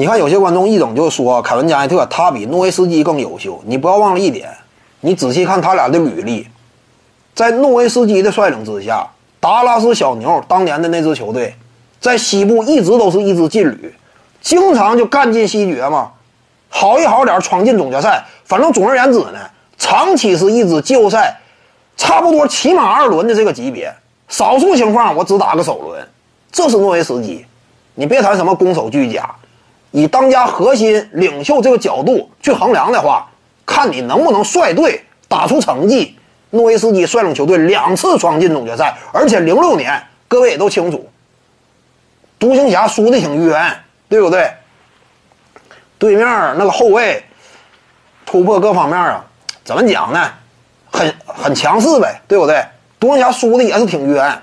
你看有些观众一整就说凯文加内特他比诺维斯基更优秀，你不要忘了一点，你仔细看他俩的履历，在诺维斯基的率领之下，达拉斯小牛当年的那支球队，在西部一直都是一支劲旅，经常就干进西决嘛，好一好点闯进总决赛，反正总而言之呢，长期是一支季后赛，差不多起码二轮的这个级别，少数情况我只打个首轮，这是诺维斯基，你别谈什么攻守俱佳。以当家核心领袖这个角度去衡量的话，看你能不能率队打出成绩。诺维斯基率领球队两次闯进总决赛，而且零六年各位也都清楚，独行侠输的挺冤，对不对？对面那个后卫突破各方面啊，怎么讲呢？很很强势呗，对不对？独行侠输的也是挺冤，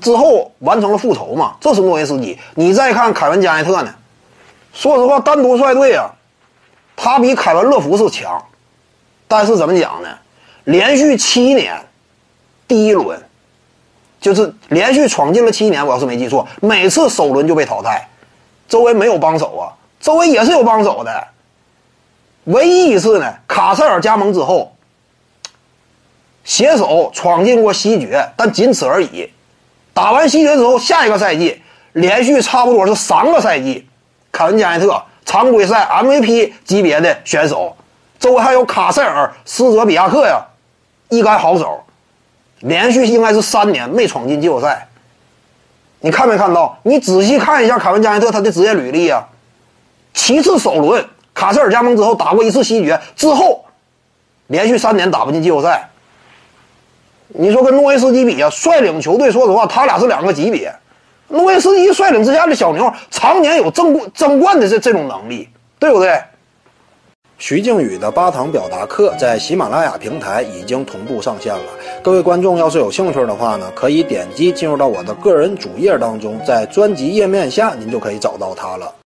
之后完成了复仇嘛，这是诺维斯基。你再看凯文加内特呢？说实话，单独率队啊，他比凯文·乐福是强，但是怎么讲呢？连续七年，第一轮，就是连续闯进了七年，我要是没记错，每次首轮就被淘汰，周围没有帮手啊，周围也是有帮手的，唯一一次呢，卡塞尔加盟之后，携手闯进过西决，但仅此而已。打完西决之后，下一个赛季连续差不多是三个赛季。凯文加内特常规赛 MVP 级别的选手，周围还有卡塞尔、斯泽比亚克呀，一干好手，连续应该是三年没闯进季后赛。你看没看到？你仔细看一下凯文加内特他的职业履历啊，七次首轮，卡塞尔加盟之后打过一次西决，之后连续三年打不进季后赛。你说跟诺维斯基比啊，率领球队，说实话，他俩是两个级别。诺维斯一率领之下的小牛常年有争冠争冠的这这种能力，对不对？徐静宇的八堂表达课在喜马拉雅平台已经同步上线了。各位观众要是有兴趣的话呢，可以点击进入到我的个人主页当中，在专辑页面下您就可以找到它了。